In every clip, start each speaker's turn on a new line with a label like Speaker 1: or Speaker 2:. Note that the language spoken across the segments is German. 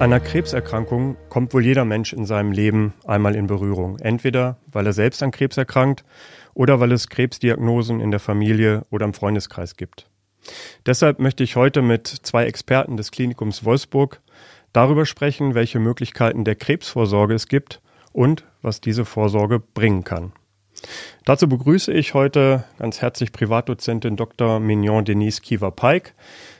Speaker 1: einer Krebserkrankung kommt wohl jeder Mensch in seinem Leben einmal in Berührung. Entweder weil er selbst an Krebs erkrankt oder weil es Krebsdiagnosen in der Familie oder im Freundeskreis gibt. Deshalb möchte ich heute mit zwei Experten des Klinikums Wolfsburg darüber sprechen, welche Möglichkeiten der Krebsvorsorge es gibt und was diese Vorsorge bringen kann. Dazu begrüße ich heute ganz herzlich Privatdozentin Dr. Mignon Denise Kiewer-Peik.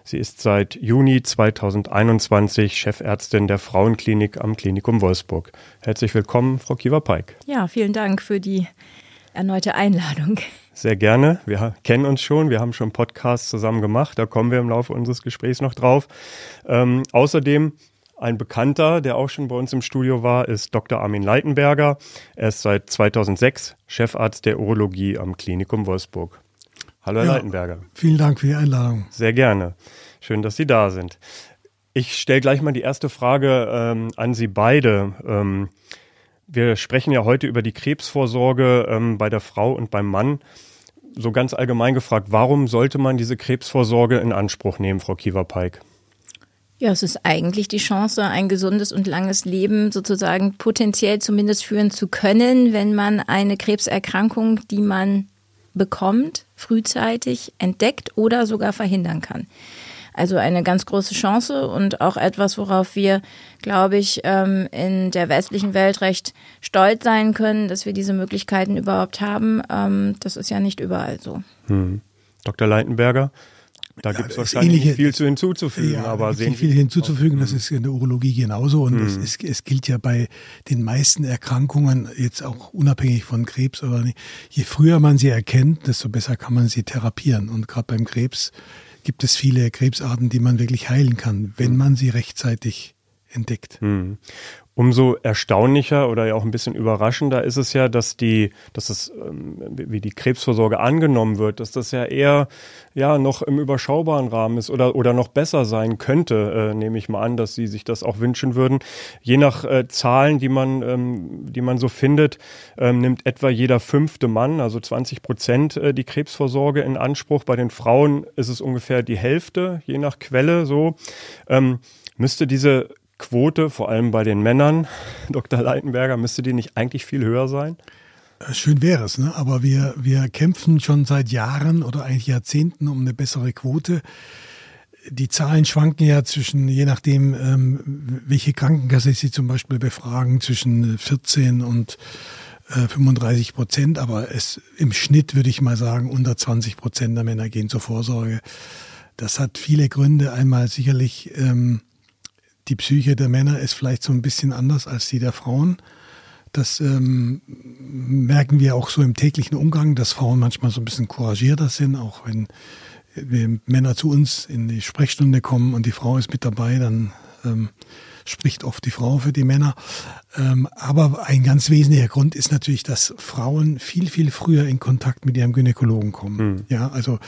Speaker 1: Sie ist seit Juni 2021 Chefärztin der Frauenklinik am Klinikum Wolfsburg. Herzlich willkommen, Frau Kiewer-Peik.
Speaker 2: Ja, vielen Dank für die erneute Einladung.
Speaker 1: Sehr gerne. Wir kennen uns schon. Wir haben schon Podcasts zusammen gemacht. Da kommen wir im Laufe unseres Gesprächs noch drauf. Ähm, außerdem ein Bekannter, der auch schon bei uns im Studio war, ist Dr. Armin Leitenberger. Er ist seit 2006 Chefarzt der Urologie am Klinikum Wolfsburg. Hallo, Herr ja, Leitenberger.
Speaker 3: Vielen Dank für die Einladung.
Speaker 1: Sehr gerne. Schön, dass Sie da sind. Ich stelle gleich mal die erste Frage ähm, an Sie beide. Ähm, wir sprechen ja heute über die Krebsvorsorge ähm, bei der Frau und beim Mann. So ganz allgemein gefragt, warum sollte man diese Krebsvorsorge in Anspruch nehmen, Frau Kiewer-Peik?
Speaker 2: Ja, es ist eigentlich die Chance, ein gesundes und langes Leben sozusagen potenziell zumindest führen zu können, wenn man eine Krebserkrankung, die man bekommt, frühzeitig entdeckt oder sogar verhindern kann. Also eine ganz große Chance und auch etwas, worauf wir, glaube ich, ähm, in der westlichen Welt recht stolz sein können, dass wir diese Möglichkeiten überhaupt haben. Ähm, das ist ja nicht überall so. Hm.
Speaker 1: Dr. Leitenberger, da ja, gibt es wahrscheinlich ähnliche, viel zu hinzuzufügen, ja, aber
Speaker 3: sehen viel hinzuzufügen, das ist in der Urologie genauso und mhm. es, ist, es gilt ja bei den meisten Erkrankungen jetzt auch unabhängig von Krebs oder nicht. Je früher man sie erkennt, desto besser kann man sie therapieren und gerade beim Krebs gibt es viele Krebsarten, die man wirklich heilen kann, wenn mhm. man sie rechtzeitig entdeckt. Mhm.
Speaker 1: Umso erstaunlicher oder ja auch ein bisschen überraschender ist es ja, dass die, dass es, ähm, wie die Krebsvorsorge angenommen wird, dass das ja eher ja noch im überschaubaren Rahmen ist oder, oder noch besser sein könnte, äh, nehme ich mal an, dass Sie sich das auch wünschen würden. Je nach äh, Zahlen, die man, ähm, die man so findet, ähm, nimmt etwa jeder fünfte Mann, also 20 Prozent, äh, die Krebsvorsorge in Anspruch. Bei den Frauen ist es ungefähr die Hälfte, je nach Quelle so. Ähm, müsste diese Quote, vor allem bei den Männern, Dr. Leitenberger, müsste die nicht eigentlich viel höher sein?
Speaker 3: Äh, schön wäre es, ne? aber wir, wir kämpfen schon seit Jahren oder eigentlich Jahrzehnten um eine bessere Quote. Die Zahlen schwanken ja zwischen, je nachdem, ähm, welche Krankenkasse Sie zum Beispiel befragen, zwischen 14 und äh, 35 Prozent, aber es im Schnitt würde ich mal sagen, unter 20 Prozent der Männer gehen zur Vorsorge. Das hat viele Gründe. Einmal sicherlich ähm, die Psyche der Männer ist vielleicht so ein bisschen anders als die der Frauen. Das ähm, merken wir auch so im täglichen Umgang, dass Frauen manchmal so ein bisschen couragierter sind, auch wenn, wenn Männer zu uns in die Sprechstunde kommen und die Frau ist mit dabei, dann ähm, spricht oft die Frau für die Männer. Ähm, aber ein ganz wesentlicher Grund ist natürlich, dass Frauen viel, viel früher in Kontakt mit ihrem Gynäkologen kommen. Mhm. Ja, also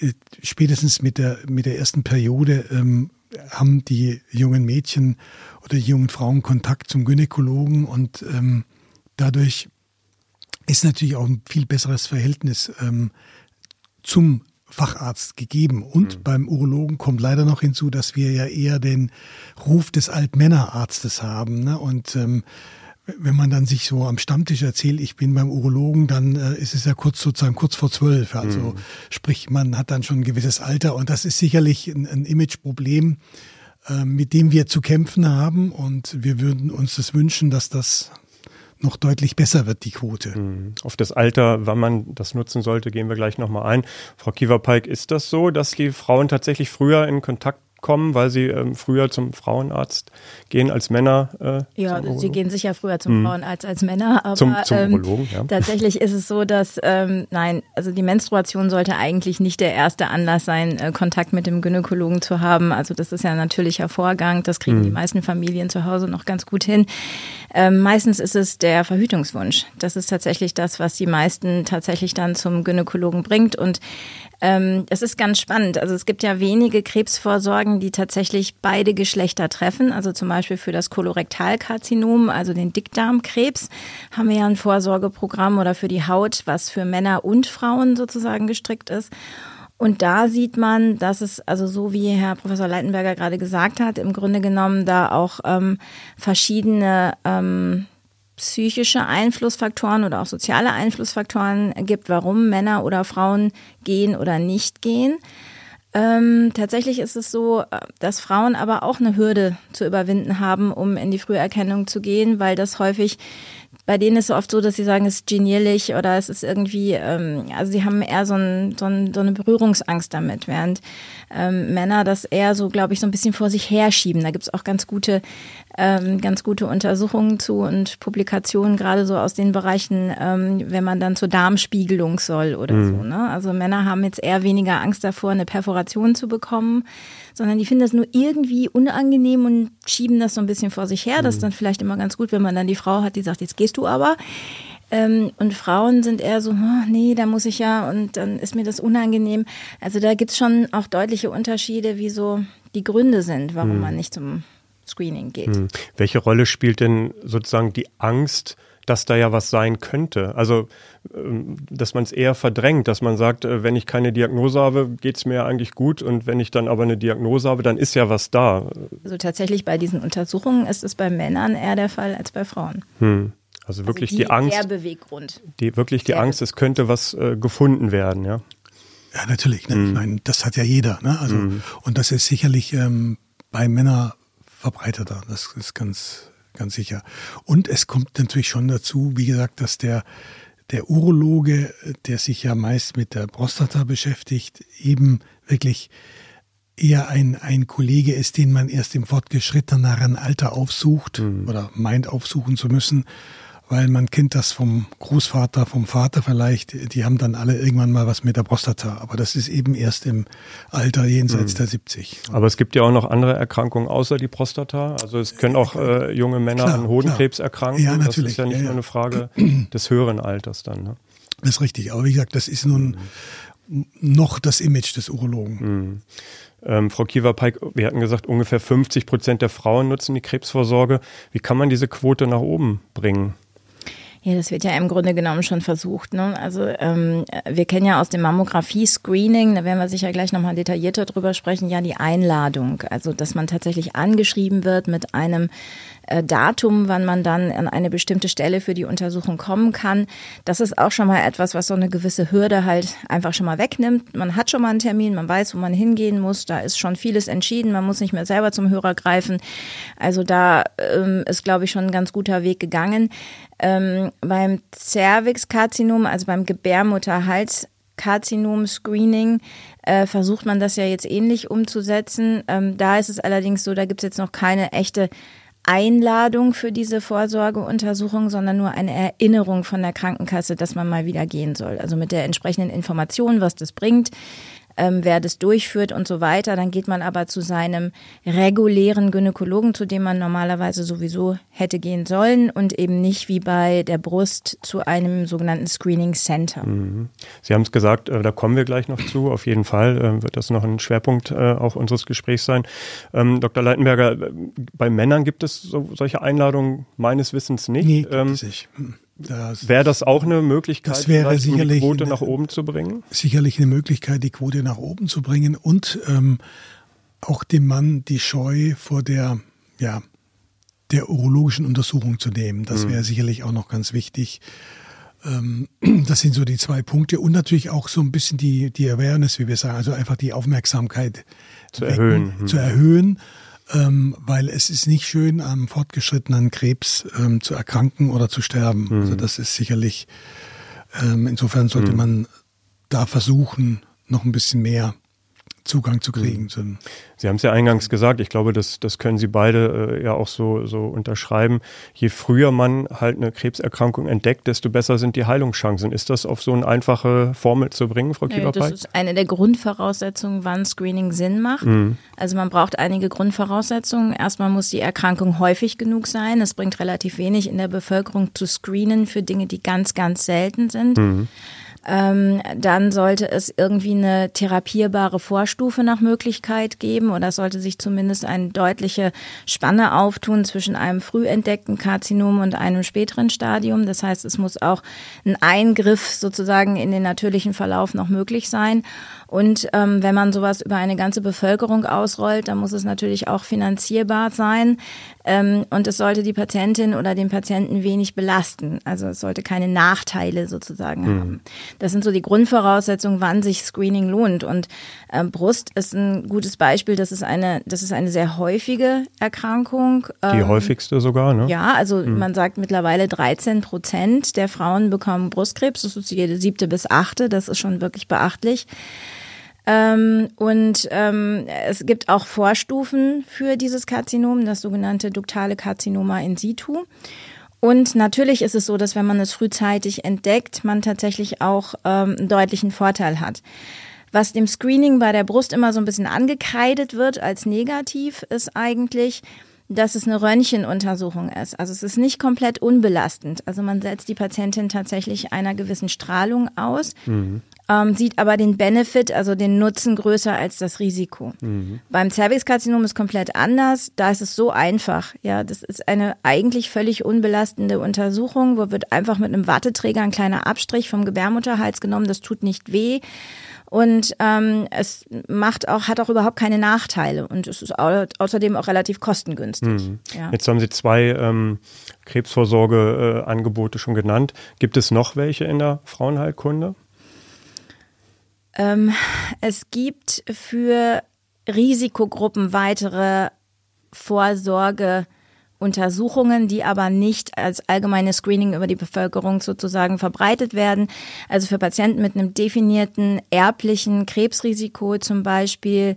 Speaker 3: äh, spätestens mit der, mit der ersten Periode ähm, haben die jungen Mädchen oder die jungen Frauen Kontakt zum Gynäkologen und ähm, dadurch ist natürlich auch ein viel besseres Verhältnis ähm, zum Facharzt gegeben. Und mhm. beim Urologen kommt leider noch hinzu, dass wir ja eher den Ruf des Altmännerarztes haben. Ne? Und ähm, wenn man dann sich so am Stammtisch erzählt, ich bin beim Urologen, dann äh, ist es ja kurz sozusagen kurz vor zwölf. Also mhm. sprich, man hat dann schon ein gewisses Alter und das ist sicherlich ein, ein Imageproblem, äh, mit dem wir zu kämpfen haben und wir würden uns das wünschen, dass das noch deutlich besser wird, die Quote. Mhm.
Speaker 1: Auf das Alter, wann man das nutzen sollte, gehen wir gleich nochmal ein. Frau Kiewer-Peik, ist das so, dass die Frauen tatsächlich früher in Kontakt kommen, weil sie ähm, früher zum Frauenarzt gehen als Männer?
Speaker 2: Äh, ja, sie gehen sicher früher zum hm. Frauenarzt als Männer, aber
Speaker 1: zum, zum ähm, Urologen, ja.
Speaker 2: tatsächlich ist es so, dass ähm, nein, also die Menstruation sollte eigentlich nicht der erste Anlass sein, äh, Kontakt mit dem Gynäkologen zu haben. Also das ist ja ein natürlicher Vorgang, das kriegen hm. die meisten Familien zu Hause noch ganz gut hin. Ähm, meistens ist es der Verhütungswunsch. Das ist tatsächlich das, was die meisten tatsächlich dann zum Gynäkologen bringt und ähm, es ist ganz spannend. Also es gibt ja wenige Krebsvorsorgen, die tatsächlich beide Geschlechter treffen. Also zum Beispiel für das Kolorektalkarzinom, also den Dickdarmkrebs, haben wir ja ein Vorsorgeprogramm oder für die Haut, was für Männer und Frauen sozusagen gestrickt ist. Und da sieht man, dass es, also so wie Herr Professor Leitenberger gerade gesagt hat, im Grunde genommen da auch ähm, verschiedene ähm, psychische Einflussfaktoren oder auch soziale Einflussfaktoren gibt, warum Männer oder Frauen gehen oder nicht gehen. Ähm, tatsächlich ist es so, äh, dass Frauen aber auch eine Hürde zu überwinden haben, um in die Früherkennung zu gehen, weil das häufig bei denen ist es oft so, dass sie sagen, es ist genielig oder es ist irgendwie, ähm, also sie haben eher so, ein, so, ein, so eine Berührungsangst damit, während ähm, Männer das eher so, glaube ich, so ein bisschen vor sich herschieben. Da gibt es auch ganz gute, ähm, ganz gute Untersuchungen zu und Publikationen, gerade so aus den Bereichen, ähm, wenn man dann zur Darmspiegelung soll oder mhm. so. Ne? Also Männer haben jetzt eher weniger Angst davor, eine Perforation zu bekommen sondern die finden das nur irgendwie unangenehm und schieben das so ein bisschen vor sich her. Das ist mhm. dann vielleicht immer ganz gut, wenn man dann die Frau hat, die sagt, jetzt gehst du aber. Ähm, und Frauen sind eher so, oh, nee, da muss ich ja und dann ist mir das unangenehm. Also da gibt's schon auch deutliche Unterschiede, wie so die Gründe sind, warum hm. man nicht zum Screening geht. Hm.
Speaker 1: Welche Rolle spielt denn sozusagen die Angst, dass da ja was sein könnte. Also, ähm, dass man es eher verdrängt, dass man sagt, äh, wenn ich keine Diagnose habe, geht es mir eigentlich gut und wenn ich dann aber eine Diagnose habe, dann ist ja was da.
Speaker 2: Also tatsächlich bei diesen Untersuchungen ist es bei Männern eher der Fall als bei Frauen.
Speaker 1: Hm. Also, also wirklich also die, die, Angst. Der
Speaker 2: Beweggrund.
Speaker 1: Die, wirklich die der Angst, es könnte was äh, gefunden werden, ja.
Speaker 3: Ja, natürlich. Ne? Mhm. Ich hm. meine, das hat ja jeder. Ne? Also, mhm. Und das ist sicherlich ähm, bei Männern verbreiteter. Das ist ganz, ganz sicher. Und es kommt natürlich schon dazu, wie gesagt, dass der, der Urologe, der sich ja meist mit der Prostata beschäftigt, eben wirklich eher ein, ein Kollege ist, den man erst im fortgeschritteneren Alter aufsucht mhm. oder meint aufsuchen zu müssen weil man kennt das vom Großvater, vom Vater vielleicht, die haben dann alle irgendwann mal was mit der Prostata, aber das ist eben erst im Alter jenseits mhm. der 70.
Speaker 1: Aber es gibt ja auch noch andere Erkrankungen außer die Prostata, also es können auch äh, junge Männer klar, an Hodenkrebs klar. erkranken, ja, natürlich. das ist ja nicht ja, ja. nur eine Frage des höheren Alters dann. Ne?
Speaker 3: Das ist richtig, aber wie gesagt, das ist nun mhm. noch das Image des Urologen.
Speaker 1: Mhm. Ähm, Frau Kiewer-Peik, wir hatten gesagt, ungefähr 50 Prozent der Frauen nutzen die Krebsvorsorge. Wie kann man diese Quote nach oben bringen?
Speaker 2: Ja, das wird ja im Grunde genommen schon versucht. Ne? Also ähm, wir kennen ja aus dem Mammographie-Screening, da werden wir sicher gleich nochmal detaillierter drüber sprechen, ja die Einladung. Also dass man tatsächlich angeschrieben wird mit einem Datum, wann man dann an eine bestimmte Stelle für die Untersuchung kommen kann. Das ist auch schon mal etwas, was so eine gewisse Hürde halt einfach schon mal wegnimmt. Man hat schon mal einen Termin, man weiß, wo man hingehen muss. Da ist schon vieles entschieden. Man muss nicht mehr selber zum Hörer greifen. Also da ähm, ist, glaube ich, schon ein ganz guter Weg gegangen. Ähm, beim Cervix-Karzinom, also beim Gebärmutterhals, Karzinom-Screening äh, versucht man das ja jetzt ähnlich umzusetzen. Ähm, da ist es allerdings so, da gibt es jetzt noch keine echte Einladung für diese Vorsorgeuntersuchung, sondern nur eine Erinnerung von der Krankenkasse, dass man mal wieder gehen soll. Also mit der entsprechenden Information, was das bringt ähm, wer das durchführt und so weiter. Dann geht man aber zu seinem regulären Gynäkologen, zu dem man normalerweise sowieso hätte gehen sollen und eben nicht wie bei der Brust zu einem sogenannten Screening Center. Mhm.
Speaker 1: Sie haben es gesagt, äh, da kommen wir gleich noch zu. Auf jeden Fall äh, wird das noch ein Schwerpunkt äh, auch unseres Gesprächs sein. Ähm, Dr. Leitenberger, äh, bei Männern gibt es so, solche Einladungen meines Wissens nicht. Nee,
Speaker 3: ähm, nicht. Hm.
Speaker 1: Wäre das auch eine Möglichkeit,
Speaker 3: das wäre sicherlich
Speaker 1: die Quote nach oben zu bringen?
Speaker 3: Sicherlich eine Möglichkeit, die Quote nach oben zu bringen und ähm, auch dem Mann die Scheu vor der, ja, der urologischen Untersuchung zu nehmen. Das mhm. wäre sicherlich auch noch ganz wichtig. Ähm, das sind so die zwei Punkte und natürlich auch so ein bisschen die, die Awareness, wie wir sagen, also einfach die Aufmerksamkeit
Speaker 1: zu wecken, erhöhen.
Speaker 3: Mhm. Zu erhöhen ähm, weil es ist nicht schön, am fortgeschrittenen Krebs ähm, zu erkranken oder zu sterben. Mhm. Also das ist sicherlich, ähm, insofern sollte mhm. man da versuchen, noch ein bisschen mehr Zugang zu kriegen. Mhm.
Speaker 1: Sie haben es ja eingangs gesagt, ich glaube, das, das können Sie beide äh, ja auch so, so unterschreiben. Je früher man halt eine Krebserkrankung entdeckt, desto besser sind die Heilungschancen. Ist das auf so eine einfache Formel zu bringen, Frau ja,
Speaker 2: Das ist eine der Grundvoraussetzungen, wann Screening Sinn macht. Mhm. Also man braucht einige Grundvoraussetzungen. Erstmal muss die Erkrankung häufig genug sein. Es bringt relativ wenig in der Bevölkerung zu screenen für Dinge, die ganz, ganz selten sind. Mhm. Ähm, dann sollte es irgendwie eine therapierbare Vorstufe nach Möglichkeit geben oder es sollte sich zumindest eine deutliche Spanne auftun zwischen einem früh entdeckten Karzinom und einem späteren Stadium. Das heißt, es muss auch ein Eingriff sozusagen in den natürlichen Verlauf noch möglich sein. Und ähm, wenn man sowas über eine ganze Bevölkerung ausrollt, dann muss es natürlich auch finanzierbar sein. Ähm, und es sollte die Patientin oder den Patienten wenig belasten. Also es sollte keine Nachteile sozusagen mhm. haben. Das sind so die Grundvoraussetzungen, wann sich Screening lohnt. Und äh, Brust ist ein gutes Beispiel. Das ist eine, das ist eine sehr häufige Erkrankung.
Speaker 1: Die ähm, häufigste sogar, ne?
Speaker 2: Ja, also mhm. man sagt mittlerweile 13 Prozent der Frauen bekommen Brustkrebs. Das ist jede siebte bis achte. Das ist schon wirklich beachtlich. Ähm, und ähm, es gibt auch Vorstufen für dieses Karzinom, das sogenannte duktale Karzinoma in situ. Und natürlich ist es so, dass wenn man es frühzeitig entdeckt, man tatsächlich auch ähm, einen deutlichen Vorteil hat. Was dem Screening bei der Brust immer so ein bisschen angekreidet wird als negativ, ist eigentlich, dass es eine Röntgenuntersuchung ist. Also es ist nicht komplett unbelastend. Also man setzt die Patientin tatsächlich einer gewissen Strahlung aus. Mhm ähm, sieht aber den Benefit, also den Nutzen größer als das Risiko. Mhm. Beim Cervixkarzinom ist komplett anders. Da ist es so einfach. Ja, das ist eine eigentlich völlig unbelastende Untersuchung, wo wird einfach mit einem Watteträger ein kleiner Abstrich vom Gebärmutterhals genommen. Das tut nicht weh. Und ähm, es macht auch, hat auch überhaupt keine Nachteile und es ist au außerdem auch relativ kostengünstig. Mhm.
Speaker 1: Ja. Jetzt haben Sie zwei ähm, Krebsvorsorgeangebote äh, schon genannt. Gibt es noch welche in der Frauenheilkunde?
Speaker 2: Ähm, es gibt für Risikogruppen weitere Vorsorgeuntersuchungen, die aber nicht als allgemeines Screening über die Bevölkerung sozusagen verbreitet werden. Also für Patienten mit einem definierten erblichen Krebsrisiko zum Beispiel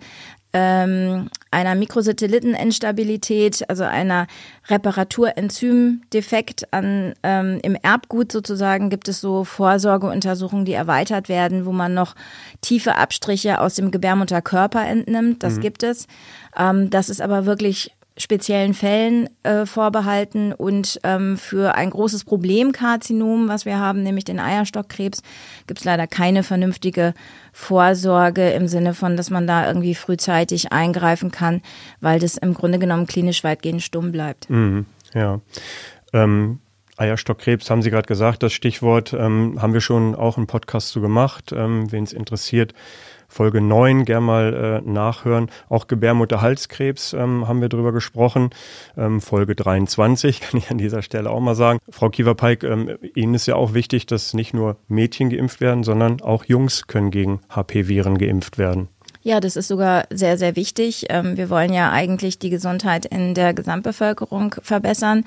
Speaker 2: ähm, einer Mikrosatelliteninstabilität, also einer Reparaturenzymdefekt an, ähm, im Erbgut sozusagen, gibt es so Vorsorgeuntersuchungen, die erweitert werden, wo man noch tiefe Abstriche aus dem Gebärmutterkörper entnimmt. Das mhm. gibt es. Ähm, das ist aber wirklich speziellen Fällen äh, vorbehalten und ähm, für ein großes Problemkarzinom, was wir haben, nämlich den Eierstockkrebs, gibt es leider keine vernünftige Vorsorge im Sinne von, dass man da irgendwie frühzeitig eingreifen kann, weil das im Grunde genommen klinisch weitgehend stumm bleibt.
Speaker 1: Mhm, ja. Ähm, Eierstockkrebs haben Sie gerade gesagt, das Stichwort ähm, haben wir schon auch einen Podcast zu gemacht, ähm, wen es interessiert. Folge 9 gern mal äh, nachhören. Auch Gebärmutterhalskrebs ähm, haben wir drüber gesprochen. Ähm, Folge 23 kann ich an dieser Stelle auch mal sagen. Frau Kieverpeik, ähm, Ihnen ist ja auch wichtig, dass nicht nur Mädchen geimpft werden, sondern auch Jungs können gegen HP-Viren geimpft werden.
Speaker 2: Ja, das ist sogar sehr, sehr wichtig. Ähm, wir wollen ja eigentlich die Gesundheit in der Gesamtbevölkerung verbessern.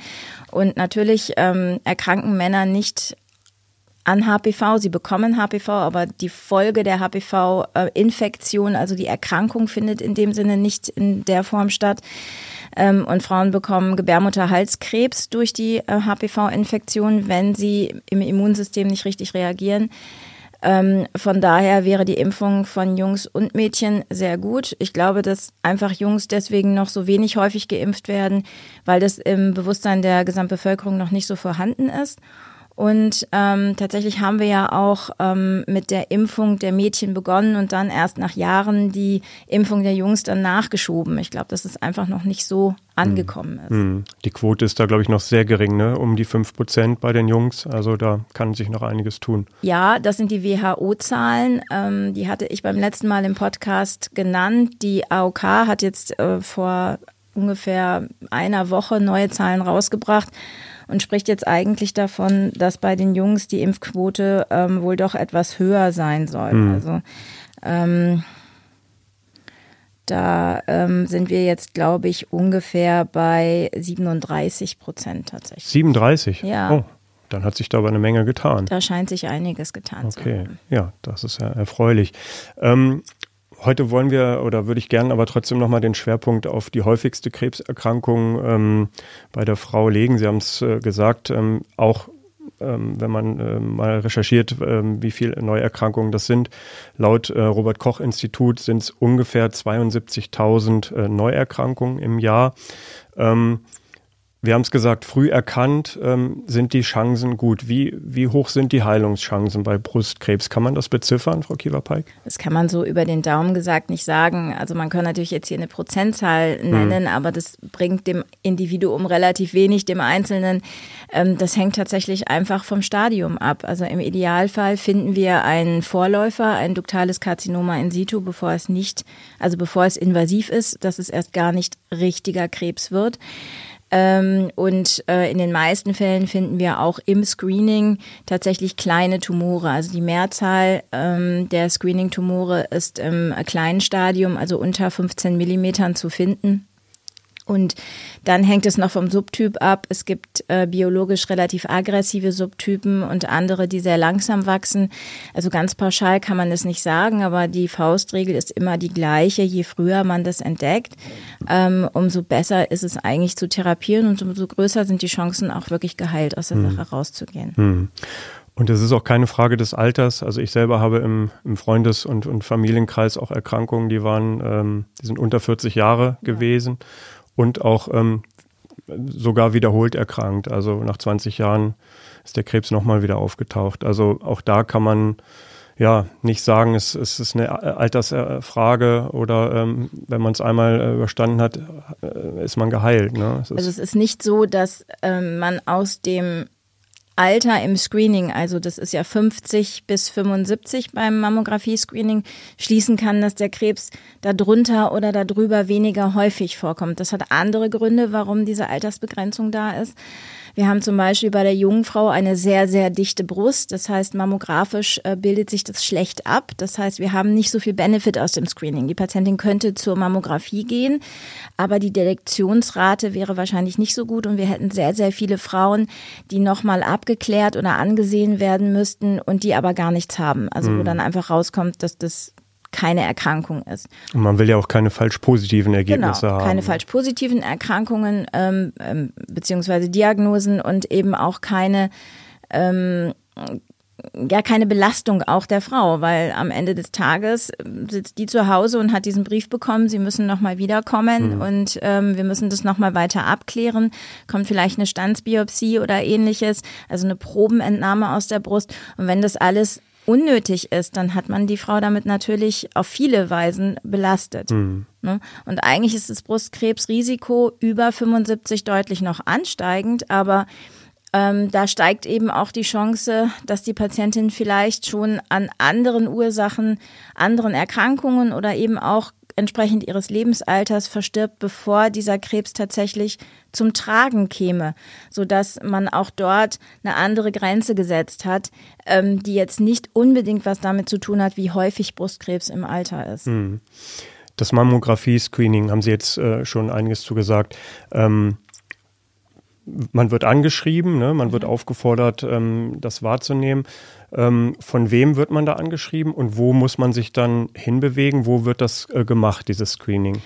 Speaker 2: Und natürlich ähm, erkranken Männer nicht an HPV. Sie bekommen HPV, aber die Folge der HPV-Infektion, also die Erkrankung, findet in dem Sinne nicht in der Form statt. Ähm, und Frauen bekommen Gebärmutterhalskrebs durch die HPV-Infektion, äh, wenn sie im Immunsystem nicht richtig reagieren. Ähm, von daher wäre die Impfung von Jungs und Mädchen sehr gut. Ich glaube, dass einfach Jungs deswegen noch so wenig häufig geimpft werden, weil das im Bewusstsein der Gesamtbevölkerung noch nicht so vorhanden ist. Und ähm, tatsächlich haben wir ja auch ähm, mit der Impfung der Mädchen begonnen und dann erst nach Jahren die Impfung der Jungs dann nachgeschoben. Ich glaube, dass es einfach noch nicht so angekommen ist.
Speaker 1: Hm. Die Quote ist da, glaube ich, noch sehr gering, ne? um die 5 Prozent bei den Jungs. Also da kann sich noch einiges tun.
Speaker 2: Ja, das sind die WHO-Zahlen. Ähm, die hatte ich beim letzten Mal im Podcast genannt. Die AOK hat jetzt äh, vor ungefähr einer Woche neue Zahlen rausgebracht und spricht jetzt eigentlich davon, dass bei den Jungs die Impfquote ähm, wohl doch etwas höher sein soll. Mhm. Also ähm, da ähm, sind wir jetzt, glaube ich, ungefähr bei 37 Prozent tatsächlich.
Speaker 1: 37?
Speaker 2: Ja.
Speaker 1: Oh, dann hat sich da aber eine Menge getan.
Speaker 2: Da scheint sich einiges getan
Speaker 1: okay. zu haben. Okay, ja, das ist ja erfreulich. Ähm, Heute wollen wir oder würde ich gerne aber trotzdem nochmal den Schwerpunkt auf die häufigste Krebserkrankung ähm, bei der Frau legen. Sie haben es äh, gesagt, ähm, auch ähm, wenn man äh, mal recherchiert, ähm, wie viele Neuerkrankungen das sind. Laut äh, Robert Koch Institut sind es ungefähr 72.000 äh, Neuerkrankungen im Jahr. Wir haben es gesagt, früh erkannt ähm, sind die Chancen gut. Wie, wie hoch sind die Heilungschancen bei Brustkrebs? Kann man das beziffern, Frau Kiewerpeik?
Speaker 2: Das kann man so über den Daumen gesagt nicht sagen. Also man kann natürlich jetzt hier eine Prozentzahl nennen, hm. aber das bringt dem Individuum relativ wenig, dem Einzelnen. Ähm, das hängt tatsächlich einfach vom Stadium ab. Also im Idealfall finden wir einen Vorläufer, ein duktales Karzinoma in situ, bevor es nicht, also bevor es invasiv ist, dass es erst gar nicht richtiger Krebs wird. Ähm, und äh, in den meisten Fällen finden wir auch im Screening tatsächlich kleine Tumore. Also die Mehrzahl ähm, der Screening-Tumore ist im kleinen Stadium, also unter 15 Millimetern zu finden. Und dann hängt es noch vom Subtyp ab. Es gibt äh, biologisch relativ aggressive Subtypen und andere, die sehr langsam wachsen. Also ganz pauschal kann man es nicht sagen, aber die Faustregel ist immer die gleiche. Je früher man das entdeckt, ähm, umso besser ist es eigentlich zu therapieren und umso größer sind die Chancen, auch wirklich geheilt aus der hm. Sache rauszugehen. Hm.
Speaker 1: Und es ist auch keine Frage des Alters. Also ich selber habe im, im Freundes- und, und, Familienkreis auch Erkrankungen, die waren, ähm, die sind unter 40 Jahre ja. gewesen und auch ähm, sogar wiederholt erkrankt. Also nach 20 Jahren ist der Krebs nochmal wieder aufgetaucht. Also auch da kann man ja nicht sagen, es, es ist eine Altersfrage oder ähm, wenn man es einmal äh, überstanden hat, äh, ist man geheilt. Ne?
Speaker 2: Es also es ist nicht so, dass ähm, man aus dem Alter im Screening, also das ist ja 50 bis 75 beim Mammographie-Screening, schließen kann, dass der Krebs darunter oder darüber weniger häufig vorkommt. Das hat andere Gründe, warum diese Altersbegrenzung da ist. Wir haben zum Beispiel bei der jungen Frau eine sehr, sehr dichte Brust. Das heißt, mammografisch äh, bildet sich das schlecht ab. Das heißt, wir haben nicht so viel Benefit aus dem Screening. Die Patientin könnte zur Mammographie gehen, aber die Detektionsrate wäre wahrscheinlich nicht so gut und wir hätten sehr, sehr viele Frauen, die nochmal abgeklärt oder angesehen werden müssten und die aber gar nichts haben. Also wo mhm. dann einfach rauskommt, dass das keine Erkrankung ist.
Speaker 1: Und man will ja auch keine falsch positiven Ergebnisse
Speaker 2: genau,
Speaker 1: haben.
Speaker 2: Keine falsch positiven Erkrankungen ähm, ähm, beziehungsweise Diagnosen und eben auch keine ähm, ja keine Belastung auch der Frau, weil am Ende des Tages sitzt die zu Hause und hat diesen Brief bekommen, sie müssen nochmal wiederkommen mhm. und ähm, wir müssen das nochmal weiter abklären. Kommt vielleicht eine Standsbiopsie oder ähnliches, also eine Probenentnahme aus der Brust. Und wenn das alles unnötig ist, dann hat man die Frau damit natürlich auf viele Weisen belastet. Mhm. Und eigentlich ist das Brustkrebsrisiko über 75 deutlich noch ansteigend, aber ähm, da steigt eben auch die Chance, dass die Patientin vielleicht schon an anderen Ursachen, anderen Erkrankungen oder eben auch entsprechend ihres Lebensalters verstirbt, bevor dieser Krebs tatsächlich zum Tragen käme, so dass man auch dort eine andere Grenze gesetzt hat, ähm, die jetzt nicht unbedingt was damit zu tun hat, wie häufig Brustkrebs im Alter ist. Hm.
Speaker 1: Das Mammographie-Screening haben Sie jetzt äh, schon einiges zugesagt. Ähm, man wird angeschrieben, ne? man wird mhm. aufgefordert, ähm, das wahrzunehmen. Ähm, von wem wird man da angeschrieben und wo muss man sich dann hinbewegen? Wo wird das äh, gemacht, dieses Screening?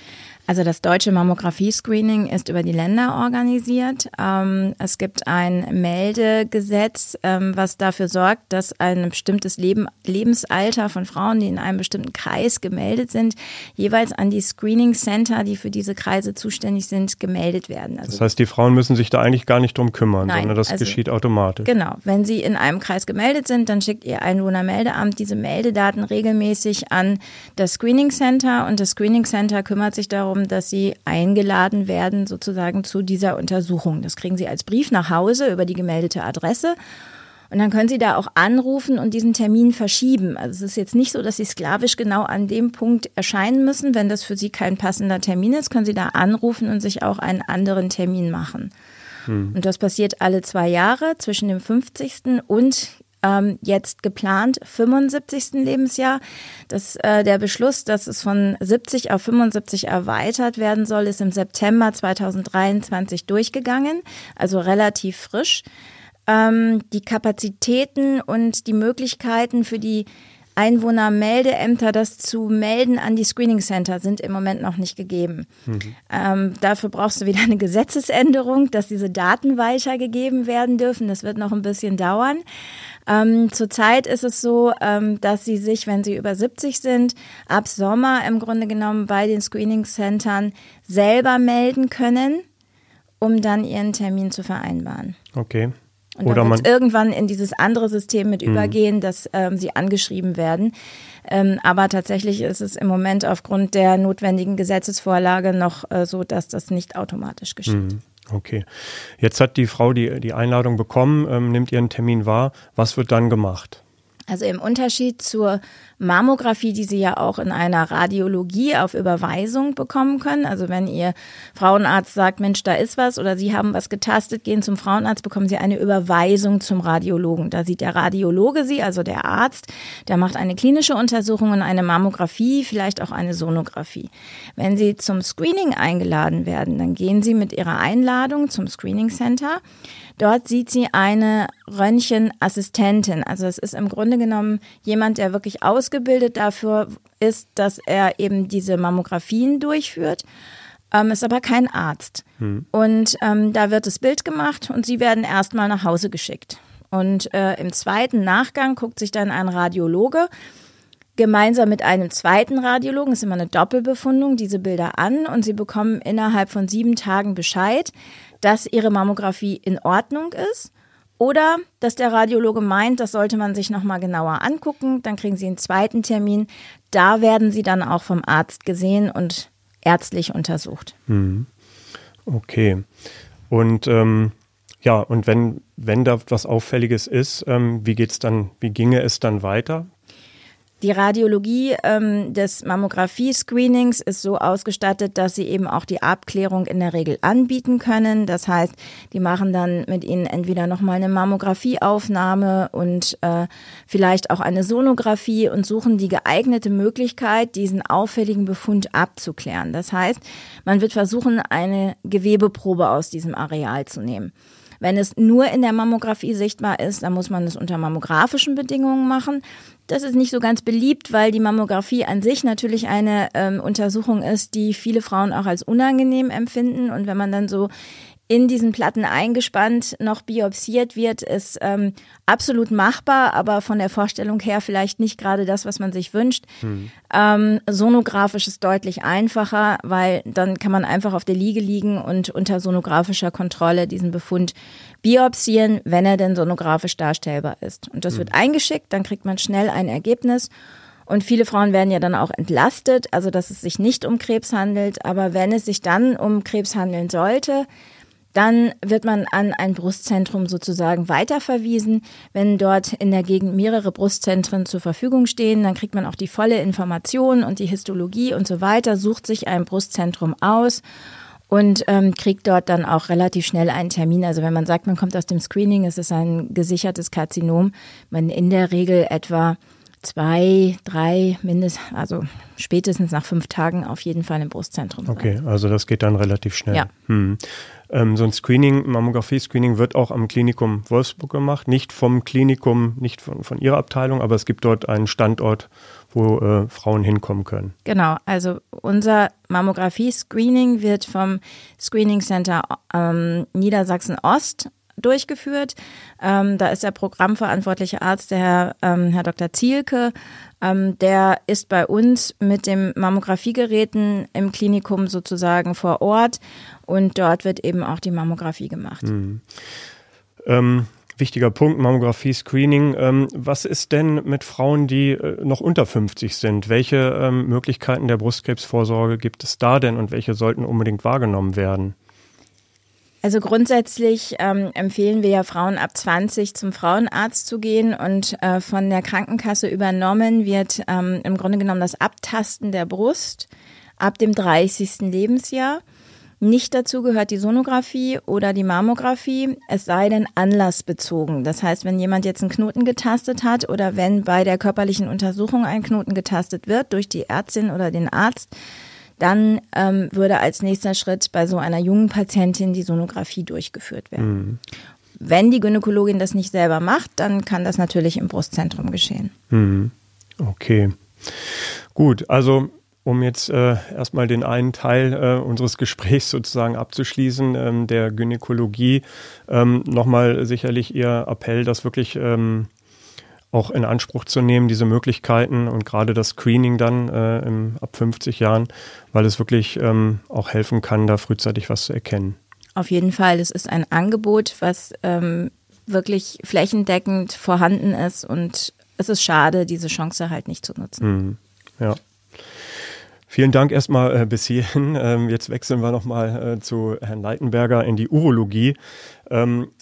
Speaker 2: Also das deutsche Mammographie-Screening ist über die Länder organisiert. Ähm, es gibt ein Meldegesetz, ähm, was dafür sorgt, dass ein bestimmtes Leben, Lebensalter von Frauen, die in einem bestimmten Kreis gemeldet sind, jeweils an die Screening Center, die für diese Kreise zuständig sind, gemeldet werden.
Speaker 1: Also das heißt, die Frauen müssen sich da eigentlich gar nicht drum kümmern, nein, sondern das also, geschieht automatisch.
Speaker 2: Genau. Wenn sie in einem Kreis gemeldet sind, dann schickt ihr Einwohnermeldeamt diese Meldedaten regelmäßig an das Screening Center und das Screening Center kümmert sich darum, darum, dass sie eingeladen werden sozusagen zu dieser Untersuchung. Das kriegen sie als Brief nach Hause über die gemeldete Adresse. Und dann können Sie da auch anrufen und diesen Termin verschieben. Also es ist jetzt nicht so, dass Sie sklavisch genau an dem Punkt erscheinen müssen. Wenn das für Sie kein passender Termin ist, können Sie da anrufen und sich auch einen anderen Termin machen. Hm. Und das passiert alle zwei Jahre zwischen dem 50. und ähm, jetzt geplant 75. Lebensjahr. Das, äh, der Beschluss, dass es von 70 auf 75 erweitert werden soll, ist im September 2023 durchgegangen, also relativ frisch. Ähm, die Kapazitäten und die Möglichkeiten für die Einwohnermeldeämter, das zu melden an die Screening Center, sind im Moment noch nicht gegeben. Mhm. Ähm, dafür brauchst du wieder eine Gesetzesänderung, dass diese Daten weitergegeben werden dürfen. Das wird noch ein bisschen dauern. Ähm, zurzeit ist es so, ähm, dass sie sich, wenn sie über 70 sind, ab Sommer im Grunde genommen bei den Screening Centern selber melden können um dann ihren Termin zu vereinbaren.
Speaker 1: Okay.
Speaker 2: Und Oder dann man irgendwann in dieses andere System mit mhm. übergehen, dass ähm, sie angeschrieben werden. Ähm, aber tatsächlich ist es im Moment aufgrund der notwendigen Gesetzesvorlage noch äh, so, dass das nicht automatisch geschieht. Mhm.
Speaker 1: Okay. Jetzt hat die Frau die, die Einladung bekommen, ähm, nimmt ihren Termin wahr. Was wird dann gemacht?
Speaker 2: Also im Unterschied zur Mammographie, die Sie ja auch in einer Radiologie auf Überweisung bekommen können. Also wenn Ihr Frauenarzt sagt, Mensch, da ist was oder Sie haben was getastet, gehen zum Frauenarzt, bekommen Sie eine Überweisung zum Radiologen. Da sieht der Radiologe Sie, also der Arzt, der macht eine klinische Untersuchung und eine Mammographie, vielleicht auch eine Sonographie. Wenn Sie zum Screening eingeladen werden, dann gehen Sie mit Ihrer Einladung zum Screening Center. Dort sieht sie eine Röntgenassistentin. Also es ist im Grunde genommen jemand, der wirklich ausgebildet dafür ist, dass er eben diese Mammographien durchführt. Ähm, ist aber kein Arzt. Hm. Und ähm, da wird das Bild gemacht und sie werden erstmal nach Hause geschickt. Und äh, im zweiten Nachgang guckt sich dann ein Radiologe gemeinsam mit einem zweiten Radiologen, ist immer eine Doppelbefundung, diese Bilder an und sie bekommen innerhalb von sieben Tagen Bescheid, dass ihre Mammographie in Ordnung ist oder dass der Radiologe meint, das sollte man sich nochmal genauer angucken. Dann kriegen sie einen zweiten Termin. Da werden sie dann auch vom Arzt gesehen und ärztlich untersucht.
Speaker 1: Hm. Okay. Und ähm, ja, und wenn, wenn da was Auffälliges ist, ähm, wie geht's dann, wie ginge es dann weiter?
Speaker 2: Die Radiologie ähm, des Mammographie-Screenings ist so ausgestattet, dass sie eben auch die Abklärung in der Regel anbieten können. Das heißt, die machen dann mit ihnen entweder nochmal eine Mammografieaufnahme und äh, vielleicht auch eine Sonographie und suchen die geeignete Möglichkeit, diesen auffälligen Befund abzuklären. Das heißt, man wird versuchen, eine Gewebeprobe aus diesem Areal zu nehmen. Wenn es nur in der Mammographie sichtbar ist, dann muss man es unter mammografischen Bedingungen machen. Das ist nicht so ganz beliebt, weil die Mammographie an sich natürlich eine ähm, Untersuchung ist, die viele Frauen auch als unangenehm empfinden. Und wenn man dann so in diesen Platten eingespannt noch biopsiert wird, ist ähm, absolut machbar, aber von der Vorstellung her vielleicht nicht gerade das, was man sich wünscht. Hm. Ähm, sonografisch ist deutlich einfacher, weil dann kann man einfach auf der Liege liegen und unter sonografischer Kontrolle diesen Befund biopsieren, wenn er denn sonografisch darstellbar ist. Und das hm. wird eingeschickt, dann kriegt man schnell ein Ergebnis. Und viele Frauen werden ja dann auch entlastet, also dass es sich nicht um Krebs handelt. Aber wenn es sich dann um Krebs handeln sollte, dann wird man an ein Brustzentrum sozusagen weiterverwiesen. Wenn dort in der Gegend mehrere Brustzentren zur Verfügung stehen, dann kriegt man auch die volle Information und die Histologie und so weiter, sucht sich ein Brustzentrum aus und ähm, kriegt dort dann auch relativ schnell einen Termin. Also wenn man sagt, man kommt aus dem Screening, es ist ein gesichertes Karzinom, man in der Regel etwa zwei, drei, mindestens, also spätestens nach fünf Tagen auf jeden Fall im Brustzentrum.
Speaker 1: Okay, also das geht dann relativ schnell. Ja. Hm. Ähm, so ein Screening, Mammographie-Screening wird auch am Klinikum Wolfsburg gemacht. Nicht vom Klinikum, nicht von, von Ihrer Abteilung, aber es gibt dort einen Standort, wo äh, Frauen hinkommen können.
Speaker 2: Genau, also unser Mammographie-Screening wird vom Screening Center ähm, Niedersachsen Ost durchgeführt. Ähm, da ist der programmverantwortliche Arzt, der Herr, ähm, Herr Dr. Zielke. Ähm, der ist bei uns mit dem Mammografiegeräten im Klinikum sozusagen vor Ort und dort wird eben auch die Mammographie gemacht. Mhm.
Speaker 1: Wichtiger Punkt, Mammographie-Screening. Ähm, was ist denn mit Frauen, die äh, noch unter 50 sind? Welche ähm, Möglichkeiten der Brustkrebsvorsorge gibt es da denn und welche sollten unbedingt wahrgenommen werden?
Speaker 2: Also grundsätzlich ähm, empfehlen wir ja Frauen ab 20 zum Frauenarzt zu gehen und äh, von der Krankenkasse übernommen wird ähm, im Grunde genommen das Abtasten der Brust ab dem 30. Lebensjahr. Nicht dazu gehört die Sonographie oder die Mammographie, es sei denn anlassbezogen. Das heißt, wenn jemand jetzt einen Knoten getastet hat oder wenn bei der körperlichen Untersuchung ein Knoten getastet wird durch die Ärztin oder den Arzt, dann ähm, würde als nächster Schritt bei so einer jungen Patientin die Sonographie durchgeführt werden. Mhm. Wenn die Gynäkologin das nicht selber macht, dann kann das natürlich im Brustzentrum geschehen.
Speaker 1: Mhm. Okay. Gut, also um jetzt äh, erstmal den einen Teil äh, unseres Gesprächs sozusagen abzuschließen, ähm, der Gynäkologie, ähm, nochmal sicherlich Ihr Appell, dass wirklich ähm, auch in Anspruch zu nehmen, diese Möglichkeiten und gerade das Screening dann äh, im, ab 50 Jahren, weil es wirklich ähm, auch helfen kann, da frühzeitig was zu erkennen.
Speaker 2: Auf jeden Fall. Es ist ein Angebot, was ähm, wirklich flächendeckend vorhanden ist und es ist schade, diese Chance halt nicht zu nutzen.
Speaker 1: Mhm. Ja. Vielen Dank erstmal äh, bis hierhin. Ähm, jetzt wechseln wir nochmal äh, zu Herrn Leitenberger in die Urologie. Ähm,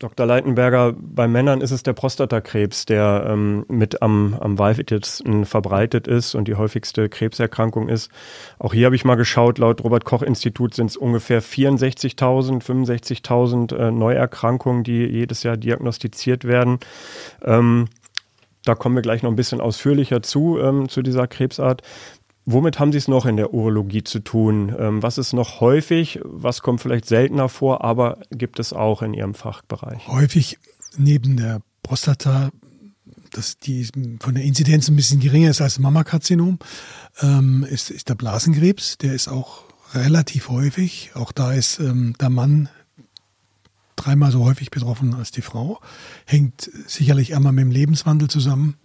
Speaker 1: Dr. Leitenberger, bei Männern ist es der Prostatakrebs, der ähm, mit am, am weitesten verbreitet ist und die häufigste Krebserkrankung ist. Auch hier habe ich mal geschaut, laut Robert-Koch-Institut sind es ungefähr 64.000, 65.000 äh, Neuerkrankungen, die jedes Jahr diagnostiziert werden. Ähm, da kommen wir gleich noch ein bisschen ausführlicher zu, ähm, zu dieser Krebsart. Womit haben Sie es noch in der Urologie zu tun? Ähm, was ist noch häufig? Was kommt vielleicht seltener vor, aber gibt es auch in Ihrem Fachbereich?
Speaker 3: Häufig neben der Prostata, das die von der Inzidenz ein bisschen geringer ist als Mammakarzinom, ähm, ist, ist der Blasenkrebs. Der ist auch relativ häufig. Auch da ist ähm, der Mann dreimal so häufig betroffen als die Frau. Hängt sicherlich einmal mit dem Lebenswandel zusammen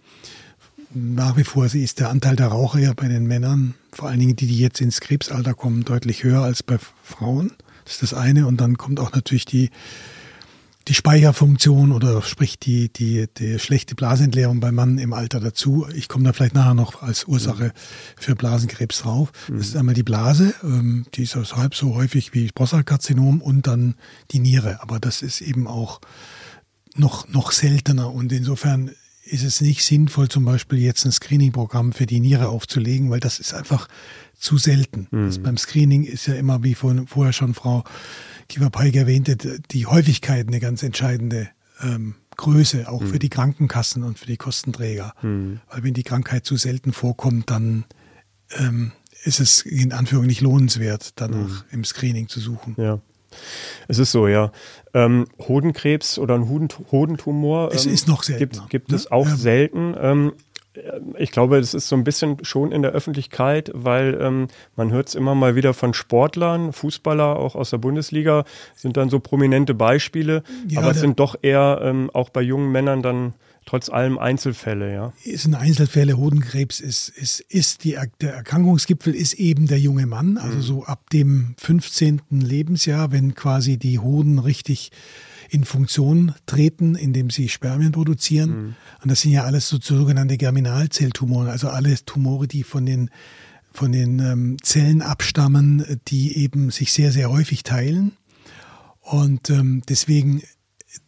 Speaker 3: nach wie vor ist der Anteil der Raucher ja bei den Männern, vor allen Dingen die, die jetzt ins Krebsalter kommen, deutlich höher als bei Frauen. Das ist das eine. Und dann kommt auch natürlich die, die Speicherfunktion oder sprich die, die, die schlechte Blasenentleerung beim Mann im Alter dazu. Ich komme da vielleicht nachher noch als Ursache für Blasenkrebs drauf. Das ist einmal die Blase, ähm, die ist also halb so häufig wie Prostatakarzinom und dann die Niere. Aber das ist eben auch noch, noch seltener und insofern ist es nicht sinnvoll, zum Beispiel jetzt ein Screening-Programm für die Niere aufzulegen, weil das ist einfach zu selten. Mhm. beim Screening ist ja immer, wie vorher schon Frau Kiefer-Peig erwähnte, die Häufigkeit eine ganz entscheidende ähm, Größe, auch mhm. für die Krankenkassen und für die Kostenträger. Mhm. Weil wenn die Krankheit zu selten vorkommt, dann ähm, ist es in Anführung nicht lohnenswert, danach mhm. im Screening zu suchen.
Speaker 1: Ja. Es ist so, ja. Ähm, Hodenkrebs oder ein Hoden Hodentumor.
Speaker 3: Ähm, es ist noch selten.
Speaker 1: Gibt, gibt ne? es auch ja. selten. Ähm, ich glaube, das ist so ein bisschen schon in der Öffentlichkeit, weil ähm, man hört es immer mal wieder von Sportlern, Fußballer auch aus der Bundesliga, sind dann so prominente Beispiele, ja, aber es sind doch eher ähm, auch bei jungen Männern dann trotz allem Einzelfälle, ja.
Speaker 3: Es sind Einzelfälle. Hodenkrebs ist, ist, ist die, der Erkrankungsgipfel ist eben der junge Mann, also mhm. so ab dem 15. Lebensjahr, wenn quasi die Hoden richtig in Funktion treten, indem sie Spermien produzieren. Mhm. Und das sind ja alles so sogenannte Germinalzelltumore, also alle Tumore, die von den von den ähm, Zellen abstammen, die eben sich sehr, sehr häufig teilen. Und ähm, deswegen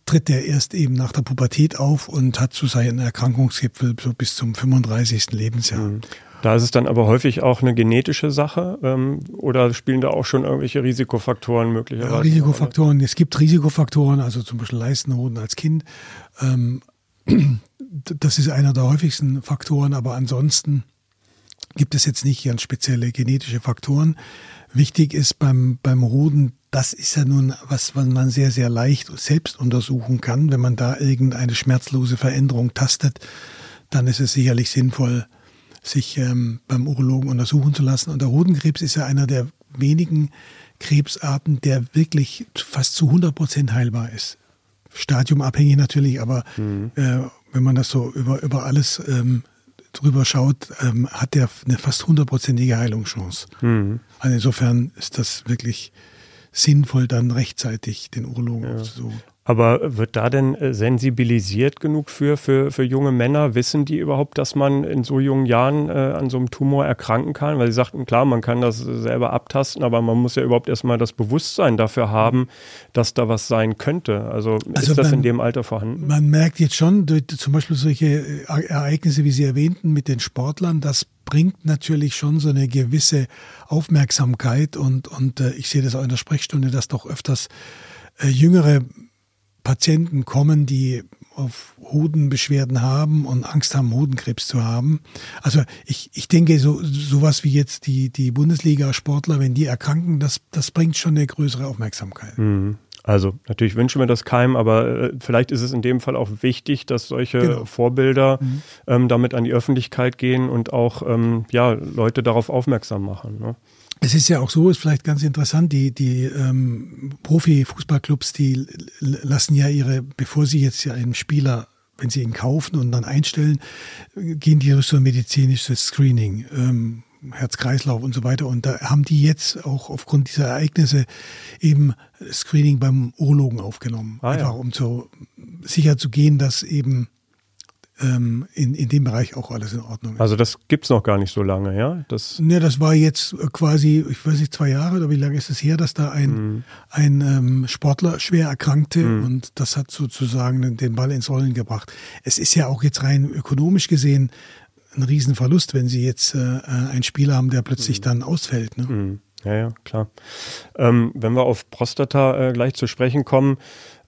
Speaker 3: tritt er erst eben nach der Pubertät auf und hat zu seinen Erkrankungsgipfel so bis zum 35. Lebensjahr. Mhm.
Speaker 1: Da ist es dann aber häufig auch eine genetische Sache ähm, oder spielen da auch schon irgendwelche Risikofaktoren möglicherweise? Ja,
Speaker 3: Risikofaktoren, es gibt Risikofaktoren, also zum Beispiel Leistenhoden als Kind. Ähm, das ist einer der häufigsten Faktoren, aber ansonsten gibt es jetzt nicht ganz spezielle genetische Faktoren. Wichtig ist beim, beim Hoden das ist ja nun was, was man sehr, sehr leicht selbst untersuchen kann. Wenn man da irgendeine schmerzlose Veränderung tastet, dann ist es sicherlich sinnvoll, sich ähm, beim Urologen untersuchen zu lassen. Und der Hodenkrebs ist ja einer der wenigen Krebsarten, der wirklich fast zu 100 Prozent heilbar ist. Stadiumabhängig natürlich, aber mhm. äh, wenn man das so über, über alles ähm, drüber schaut, ähm, hat der eine fast hundertprozentige Heilungschance. Mhm. Also insofern ist das wirklich sinnvoll, dann rechtzeitig den Urologen ja. aufzusuchen.
Speaker 1: Aber wird da denn äh, sensibilisiert genug für, für, für junge Männer? Wissen die überhaupt, dass man in so jungen Jahren äh, an so einem Tumor erkranken kann? Weil sie sagten, klar, man kann das selber abtasten, aber man muss ja überhaupt erstmal das Bewusstsein dafür haben, dass da was sein könnte. Also, also ist das man, in dem Alter vorhanden?
Speaker 3: Man merkt jetzt schon, durch zum Beispiel solche äh, Ereignisse, wie Sie erwähnten, mit den Sportlern, dass bringt natürlich schon so eine gewisse Aufmerksamkeit und, und äh, ich sehe das auch in der Sprechstunde, dass doch öfters äh, jüngere Patienten kommen, die auf Hodenbeschwerden haben und Angst haben, Hodenkrebs zu haben. Also ich, ich denke, so sowas wie jetzt die, die Bundesliga-Sportler, wenn die erkranken, das, das bringt schon eine größere Aufmerksamkeit.
Speaker 1: Mhm. Also natürlich wünschen wir das keinem, aber äh, vielleicht ist es in dem Fall auch wichtig, dass solche genau. Vorbilder mhm. ähm, damit an die Öffentlichkeit gehen und auch ähm, ja, Leute darauf aufmerksam machen. Ne?
Speaker 3: Es ist ja auch so, ist vielleicht ganz interessant, die, die ähm, Profi-Fußballclubs, die lassen ja ihre, bevor sie jetzt ja einen Spieler wenn sie ihn kaufen und dann einstellen, gehen die durch so ein medizinisches Screening. Ähm, Herz-Kreislauf und so weiter. Und da haben die jetzt auch aufgrund dieser Ereignisse eben Screening beim Urologen aufgenommen. Ah, einfach ja. um zu sicher zu gehen, dass eben ähm, in, in dem Bereich auch alles in Ordnung ist.
Speaker 1: Also das gibt's noch gar nicht so lange, ja?
Speaker 3: Das, ja, das war jetzt quasi, ich weiß nicht, zwei Jahre oder wie lange ist es her, dass da ein, mhm. ein ähm, Sportler schwer erkrankte mhm. und das hat sozusagen den Ball ins Rollen gebracht. Es ist ja auch jetzt rein ökonomisch gesehen ein Riesenverlust, wenn Sie jetzt äh, einen Spieler haben, der plötzlich mhm. dann ausfällt. Ne?
Speaker 1: Mhm. Ja, ja, klar. Ähm, wenn wir auf Prostata äh, gleich zu sprechen kommen,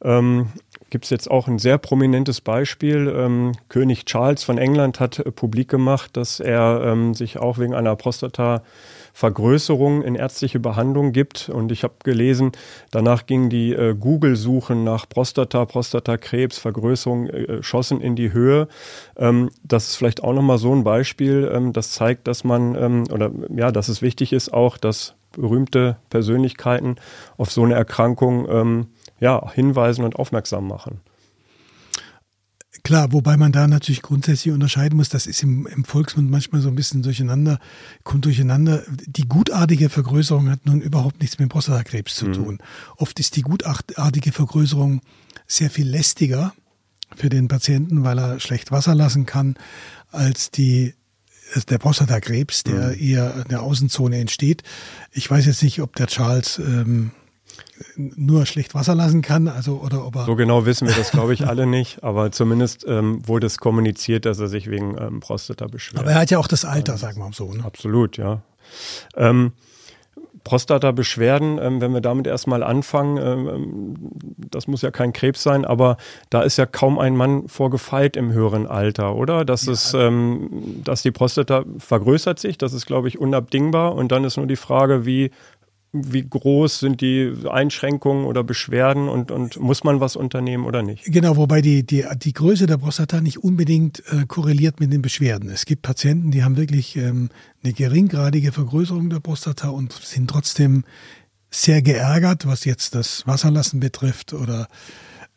Speaker 1: ähm, gibt es jetzt auch ein sehr prominentes Beispiel. Ähm, König Charles von England hat äh, publik gemacht, dass er ähm, sich auch wegen einer Prostata-Vergrößerung in ärztliche Behandlung gibt. Und ich habe gelesen, danach ging die äh, Google-Suchen nach Prostata, Prostatakrebs, Vergrößerung äh, schossen in die Höhe. Ähm, das ist vielleicht auch nochmal so ein Beispiel, ähm, das zeigt, dass man, ähm, oder ja, dass es wichtig ist auch, dass berühmte Persönlichkeiten auf so eine Erkrankung ähm, ja, hinweisen und aufmerksam machen.
Speaker 3: Klar, wobei man da natürlich grundsätzlich unterscheiden muss, das ist im, im, Volksmund manchmal so ein bisschen durcheinander, kommt durcheinander. Die gutartige Vergrößerung hat nun überhaupt nichts mit Prostatakrebs zu mhm. tun. Oft ist die gutartige Vergrößerung sehr viel lästiger für den Patienten, weil er schlecht Wasser lassen kann, als die der Prostatakrebs, der mhm. eher in der Außenzone entsteht. Ich weiß jetzt nicht, ob der Charles ähm, nur schlecht Wasser lassen kann, also oder ob er
Speaker 1: so genau wissen wir das, glaube ich, alle nicht, aber zumindest ähm, wurde es kommuniziert, dass er sich wegen ähm, Prostata beschwert.
Speaker 3: Aber er hat ja auch das Alter, sagen wir mal so.
Speaker 1: Ne? Absolut, ja. Ähm, Prostata-Beschwerden, ähm, wenn wir damit erstmal anfangen, ähm, ähm, das muss ja kein Krebs sein, aber da ist ja kaum ein Mann vorgefeilt im höheren Alter, oder? Dass ja. es, ähm, dass die Prostata vergrößert sich, das ist, glaube ich, unabdingbar. Und dann ist nur die Frage, wie wie groß sind die Einschränkungen oder Beschwerden und, und muss man was unternehmen oder nicht?
Speaker 3: Genau, wobei die, die, die Größe der Prostata nicht unbedingt äh, korreliert mit den Beschwerden. Es gibt Patienten, die haben wirklich ähm, eine geringgradige Vergrößerung der Prostata und sind trotzdem sehr geärgert, was jetzt das Wasserlassen betrifft oder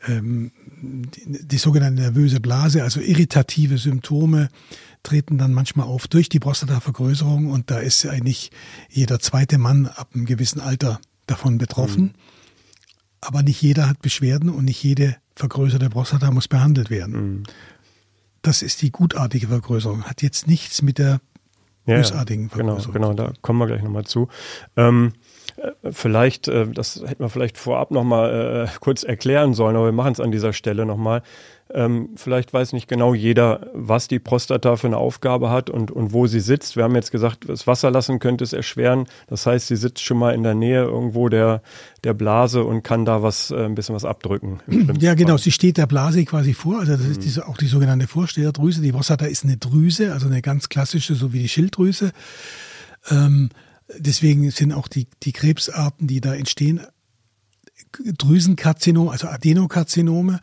Speaker 3: ähm, die, die sogenannte nervöse Blase, also irritative Symptome treten dann manchmal auf durch die Prostatavergrößerung und da ist eigentlich jeder zweite Mann ab einem gewissen Alter davon betroffen. Mhm. Aber nicht jeder hat Beschwerden und nicht jede vergrößerte Prostata muss behandelt werden. Mhm. Das ist die gutartige Vergrößerung, hat jetzt nichts mit der bösartigen
Speaker 1: ja, Vergrößerung. Genau, genau, da kommen wir gleich nochmal zu. Ähm, äh, vielleicht, äh, das hätten wir vielleicht vorab nochmal äh, kurz erklären sollen, aber wir machen es an dieser Stelle nochmal. Ähm, vielleicht weiß nicht genau jeder, was die Prostata für eine Aufgabe hat und, und wo sie sitzt. Wir haben jetzt gesagt, das Wasser lassen könnte es erschweren. Das heißt, sie sitzt schon mal in der Nähe irgendwo der, der Blase und kann da was, äh, ein bisschen was abdrücken.
Speaker 3: Ja, genau. Sie steht der Blase quasi vor. Also das ist mhm. diese, auch die sogenannte Vorsteherdrüse. Die Prostata ist eine Drüse, also eine ganz klassische, so wie die Schilddrüse. Ähm, deswegen sind auch die, die Krebsarten, die da entstehen, Drüsenkarzinome, also Adenokarzinome.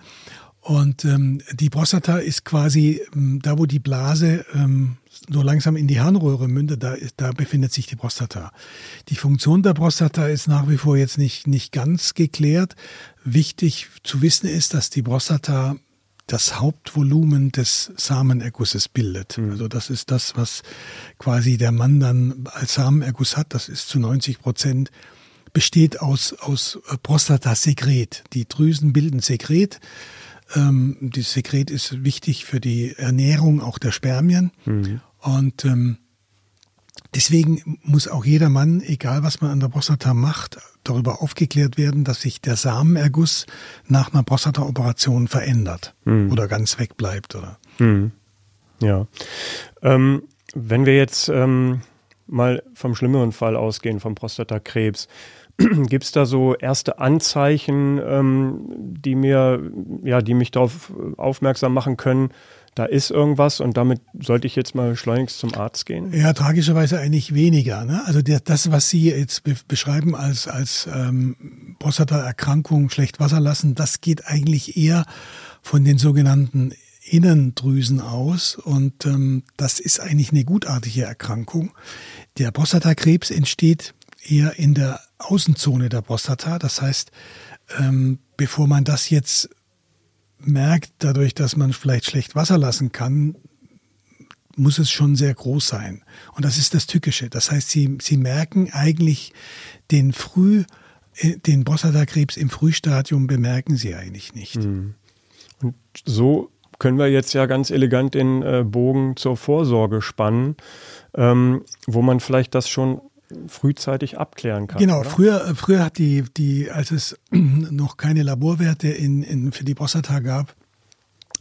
Speaker 3: Und ähm, die Prostata ist quasi ähm, da, wo die Blase ähm, so langsam in die Harnröhre mündet, da, ist, da befindet sich die Prostata. Die Funktion der Prostata ist nach wie vor jetzt nicht, nicht ganz geklärt. Wichtig zu wissen ist, dass die Prostata das Hauptvolumen des Samenergusses bildet. Mhm. Also das ist das, was quasi der Mann dann als Samenerguss hat. Das ist zu 90 Prozent besteht aus, aus Prostatasekret. Die Drüsen bilden Sekret ähm, das Sekret ist wichtig für die Ernährung auch der Spermien. Mhm. Und ähm, deswegen muss auch jeder Mann, egal was man an der Prostata macht, darüber aufgeklärt werden, dass sich der Samenerguss nach einer Prostata-Operation verändert mhm. oder ganz wegbleibt. Oder? Mhm.
Speaker 1: Ja. Ähm, wenn wir jetzt ähm, mal vom schlimmeren Fall ausgehen, vom Prostatakrebs, Gibt es da so erste Anzeichen, ähm, die mir, ja, die mich darauf aufmerksam machen können, da ist irgendwas und damit sollte ich jetzt mal schleunigst zum Arzt gehen?
Speaker 3: Ja, tragischerweise eigentlich weniger. Ne? Also der, das, was Sie jetzt be beschreiben als, als ähm, Prostataerkrankung, schlecht Wasser lassen, das geht eigentlich eher von den sogenannten Innendrüsen aus und ähm, das ist eigentlich eine gutartige Erkrankung. Der Prostatakrebs entsteht eher in der Außenzone der Prostata. Das heißt, ähm, bevor man das jetzt merkt, dadurch, dass man vielleicht schlecht Wasser lassen kann, muss es schon sehr groß sein. Und das ist das Tückische. Das heißt, sie, sie merken eigentlich den früh, äh, den Prostatakrebs im Frühstadium bemerken sie eigentlich nicht.
Speaker 1: Mhm. Und so können wir jetzt ja ganz elegant den äh, Bogen zur Vorsorge spannen, ähm, wo man vielleicht das schon frühzeitig abklären kann.
Speaker 3: Genau,
Speaker 1: oder?
Speaker 3: früher, früher hat die, die, als es noch keine Laborwerte in, in, für die Prostata gab,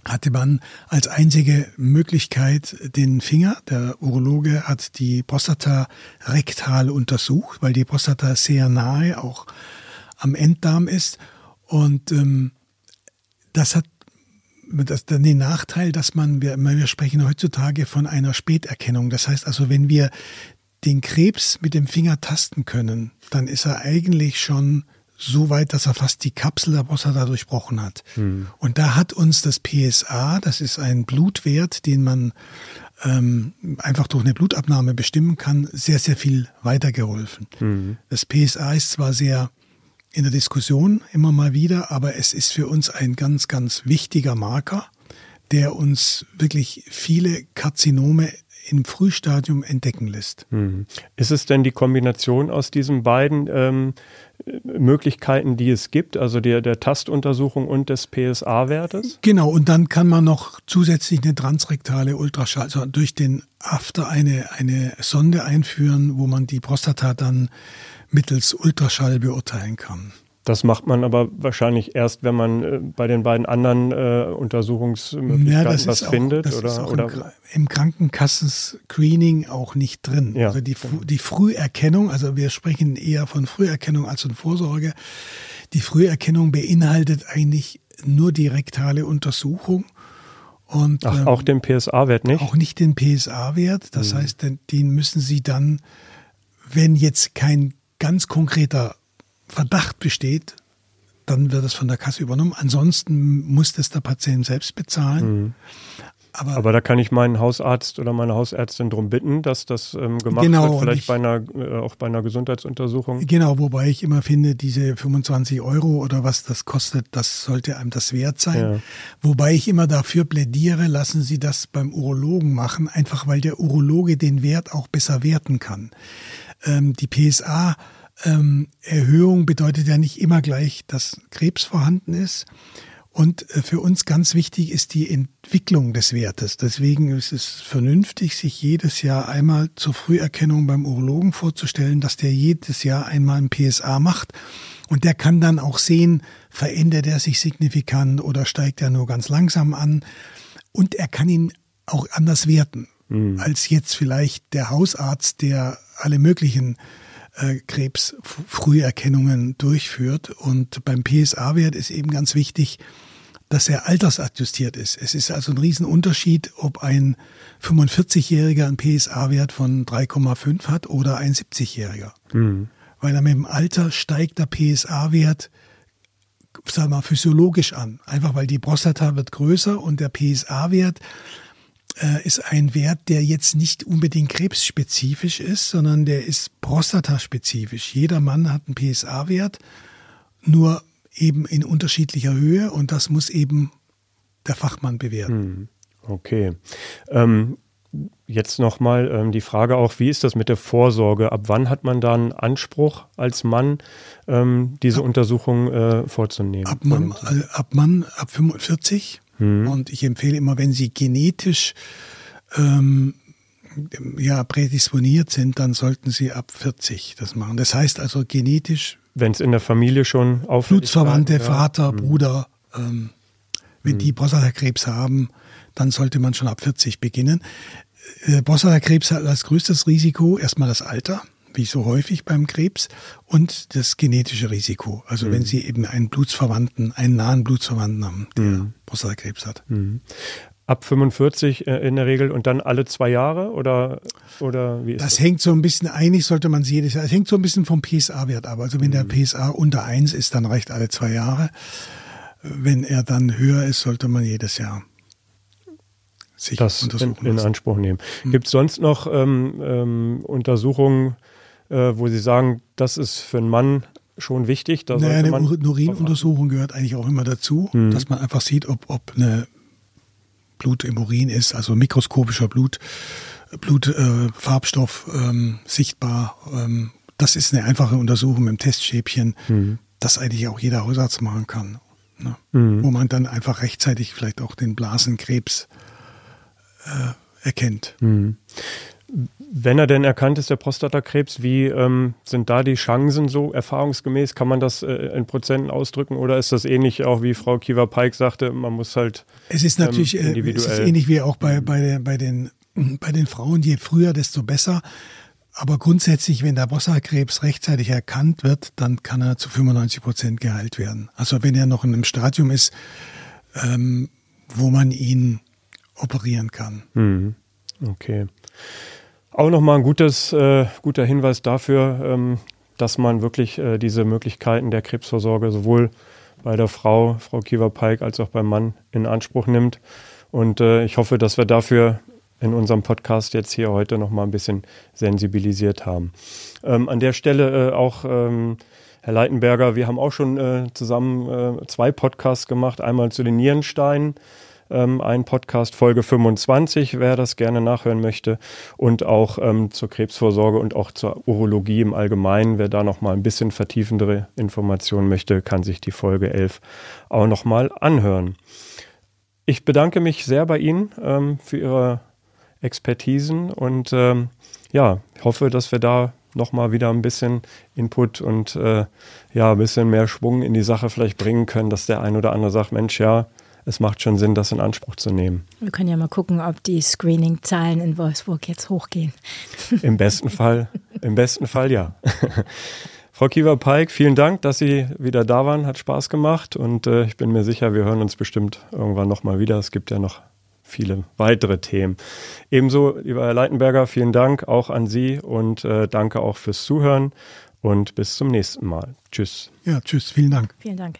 Speaker 3: hatte man als einzige Möglichkeit den Finger. Der Urologe hat die Prostata rektal untersucht, weil die Prostata sehr nahe auch am Enddarm ist. Und ähm, das hat das, dann den Nachteil, dass man, wir, wir sprechen heutzutage von einer Späterkennung. Das heißt also, wenn wir den Krebs mit dem Finger tasten können, dann ist er eigentlich schon so weit, dass er fast die Kapsel der Prostata durchbrochen hat. Hm. Und da hat uns das PSA, das ist ein Blutwert, den man ähm, einfach durch eine Blutabnahme bestimmen kann, sehr, sehr viel weitergeholfen. Hm. Das PSA ist zwar sehr in der Diskussion immer mal wieder, aber es ist für uns ein ganz, ganz wichtiger Marker, der uns wirklich viele Karzinome im Frühstadium entdecken lässt.
Speaker 1: Hm. Ist es denn die Kombination aus diesen beiden ähm, Möglichkeiten, die es gibt, also der, der Tastuntersuchung und des PSA-Wertes?
Speaker 3: Genau, und dann kann man noch zusätzlich eine transrektale Ultraschall, also durch den After eine, eine Sonde einführen, wo man die Prostata dann mittels Ultraschall beurteilen kann.
Speaker 1: Das macht man aber wahrscheinlich erst, wenn man äh, bei den beiden anderen äh, Untersuchungsmöglichkeiten ja, was
Speaker 3: auch,
Speaker 1: findet.
Speaker 3: Das
Speaker 1: oder,
Speaker 3: ist auch
Speaker 1: oder?
Speaker 3: Im, im Krankenkassen-Screening auch nicht drin.
Speaker 1: Ja.
Speaker 3: Also die, die Früherkennung, also wir sprechen eher von Früherkennung als von Vorsorge. Die Früherkennung beinhaltet eigentlich nur die rektale Untersuchung. Und,
Speaker 1: Ach,
Speaker 3: ähm,
Speaker 1: auch den PSA-Wert nicht?
Speaker 3: Auch nicht den PSA-Wert. Das mhm. heißt, den, den müssen Sie dann, wenn jetzt kein ganz konkreter Verdacht besteht, dann wird es von der Kasse übernommen. Ansonsten muss das der Patient selbst bezahlen. Mhm.
Speaker 1: Aber, Aber, da kann ich meinen Hausarzt oder meine Hausärztin darum bitten, dass das ähm, gemacht
Speaker 3: genau,
Speaker 1: wird, vielleicht ich, bei einer, äh, auch bei einer Gesundheitsuntersuchung.
Speaker 3: Genau, wobei ich immer finde, diese 25 Euro oder was das kostet, das sollte einem das wert sein. Ja. Wobei ich immer dafür plädiere, lassen Sie das beim Urologen machen, einfach weil der Urologe den Wert auch besser werten kann. Ähm, die PSA ähm, Erhöhung bedeutet ja nicht immer gleich, dass Krebs vorhanden ist. Und äh, für uns ganz wichtig ist die Entwicklung des Wertes. Deswegen ist es vernünftig, sich jedes Jahr einmal zur Früherkennung beim Urologen vorzustellen, dass der jedes Jahr einmal ein PSA macht. Und der kann dann auch sehen, verändert er sich signifikant oder steigt er nur ganz langsam an. Und er kann ihn auch anders werten, mhm. als jetzt vielleicht der Hausarzt, der alle möglichen äh, Krebsfrüherkennungen durchführt. Und beim PSA-Wert ist eben ganz wichtig, dass er altersadjustiert ist. Es ist also ein Riesenunterschied, ob ein 45-Jähriger einen PSA-Wert von 3,5 hat oder ein 70-Jähriger. Mhm. Weil er mit dem Alter steigt der PSA-Wert, sagen wir mal, physiologisch an. Einfach weil die Prostata wird größer und der PSA-Wert ist ein Wert, der jetzt nicht unbedingt krebsspezifisch ist, sondern der ist prostataspezifisch. Jeder Mann hat einen PSA-Wert, nur eben in unterschiedlicher Höhe und das muss eben der Fachmann bewerten. Hm,
Speaker 1: okay. Ähm, jetzt nochmal ähm, die Frage auch, wie ist das mit der Vorsorge? Ab wann hat man da einen Anspruch als Mann, ähm, diese ab, Untersuchung äh, vorzunehmen?
Speaker 3: Ab Mann, äh, ab Mann, ab 45 Mhm. Und ich empfehle immer, wenn Sie genetisch ähm, ja, prädisponiert sind, dann sollten Sie ab 40 das machen. Das heißt also genetisch.
Speaker 1: Wenn es in der Familie schon auf
Speaker 3: Blutsverwandte, ja. Vater, mhm. Bruder, ähm, wenn mhm. die Prostatakrebs haben, dann sollte man schon ab 40 beginnen. Äh, Prostatakrebs hat als größtes Risiko erstmal das Alter wie so häufig beim Krebs, und das genetische Risiko. Also mhm. wenn Sie eben einen Blutsverwandten, einen nahen Blutsverwandten haben, der mhm. Prostatakrebs hat. Mhm.
Speaker 1: Ab 45 äh, in der Regel und dann alle zwei Jahre oder, oder wie ist
Speaker 3: das? Das hängt so ein bisschen, eigentlich sollte man sie jedes Jahr, es hängt so ein bisschen vom PSA-Wert ab. Also wenn der mhm. PSA unter eins ist, dann reicht alle zwei Jahre. Wenn er dann höher ist, sollte man jedes Jahr
Speaker 1: sich das untersuchen in, in Anspruch nehmen. Mhm. Gibt es sonst noch ähm, ähm, Untersuchungen, äh, wo Sie sagen, das ist für einen Mann schon wichtig.
Speaker 3: Da naja, eine Urinuntersuchung gehört eigentlich auch immer dazu, hm. dass man einfach sieht, ob, ob eine Blut im Urin ist, also mikroskopischer Blut, Blutfarbstoff äh, ähm, sichtbar. Ähm, das ist eine einfache Untersuchung mit dem Testschäbchen, mhm. das eigentlich auch jeder Hausarzt machen kann. Ne? Mhm. Wo man dann einfach rechtzeitig vielleicht auch den Blasenkrebs äh, erkennt. Mhm.
Speaker 1: Wenn er denn erkannt ist, der Prostatakrebs, wie ähm, sind da die Chancen so erfahrungsgemäß? Kann man das äh, in Prozenten ausdrücken oder ist das ähnlich auch wie Frau Kiva-Pike sagte, man muss halt
Speaker 3: Es ist natürlich ähm, individuell. es ist ähnlich wie auch bei, bei, bei, den, bei den Frauen, je früher, desto besser. Aber grundsätzlich, wenn der Brustkrebs rechtzeitig erkannt wird, dann kann er zu 95 Prozent geheilt werden. Also wenn er noch in einem Stadium ist, ähm, wo man ihn operieren kann.
Speaker 1: Mhm. Okay. Auch nochmal ein gutes, äh, guter Hinweis dafür, ähm, dass man wirklich äh, diese Möglichkeiten der Krebsvorsorge sowohl bei der Frau, Frau Kiewer-Peik, als auch beim Mann in Anspruch nimmt. Und äh, ich hoffe, dass wir dafür in unserem Podcast jetzt hier heute noch mal ein bisschen sensibilisiert haben. Ähm, an der Stelle äh, auch ähm, Herr Leitenberger, wir haben auch schon äh, zusammen äh, zwei Podcasts gemacht, einmal zu den Nierensteinen, ähm, ein Podcast Folge 25, wer das gerne nachhören möchte, und auch ähm, zur Krebsvorsorge und auch zur Urologie im Allgemeinen. Wer da noch mal ein bisschen vertiefendere Informationen möchte, kann sich die Folge 11 auch noch mal anhören. Ich bedanke mich sehr bei Ihnen ähm, für Ihre Expertisen und ähm, ja, hoffe, dass wir da nochmal wieder ein bisschen Input und äh, ja, ein bisschen mehr Schwung in die Sache vielleicht bringen können, dass der ein oder andere sagt, Mensch, ja, es macht schon Sinn, das in Anspruch zu nehmen.
Speaker 2: Wir können ja mal gucken, ob die Screening-Zahlen in Wolfsburg jetzt hochgehen.
Speaker 1: Im besten Fall, im besten Fall ja. Frau Kiewer-Peik, vielen Dank, dass Sie wieder da waren. Hat Spaß gemacht und äh, ich bin mir sicher, wir hören uns bestimmt irgendwann nochmal wieder. Es gibt ja noch viele weitere Themen. Ebenso, lieber Herr Leitenberger, vielen Dank auch an Sie und äh, danke auch fürs Zuhören und bis zum nächsten Mal. Tschüss.
Speaker 3: Ja, tschüss, vielen Dank.
Speaker 2: Vielen Dank.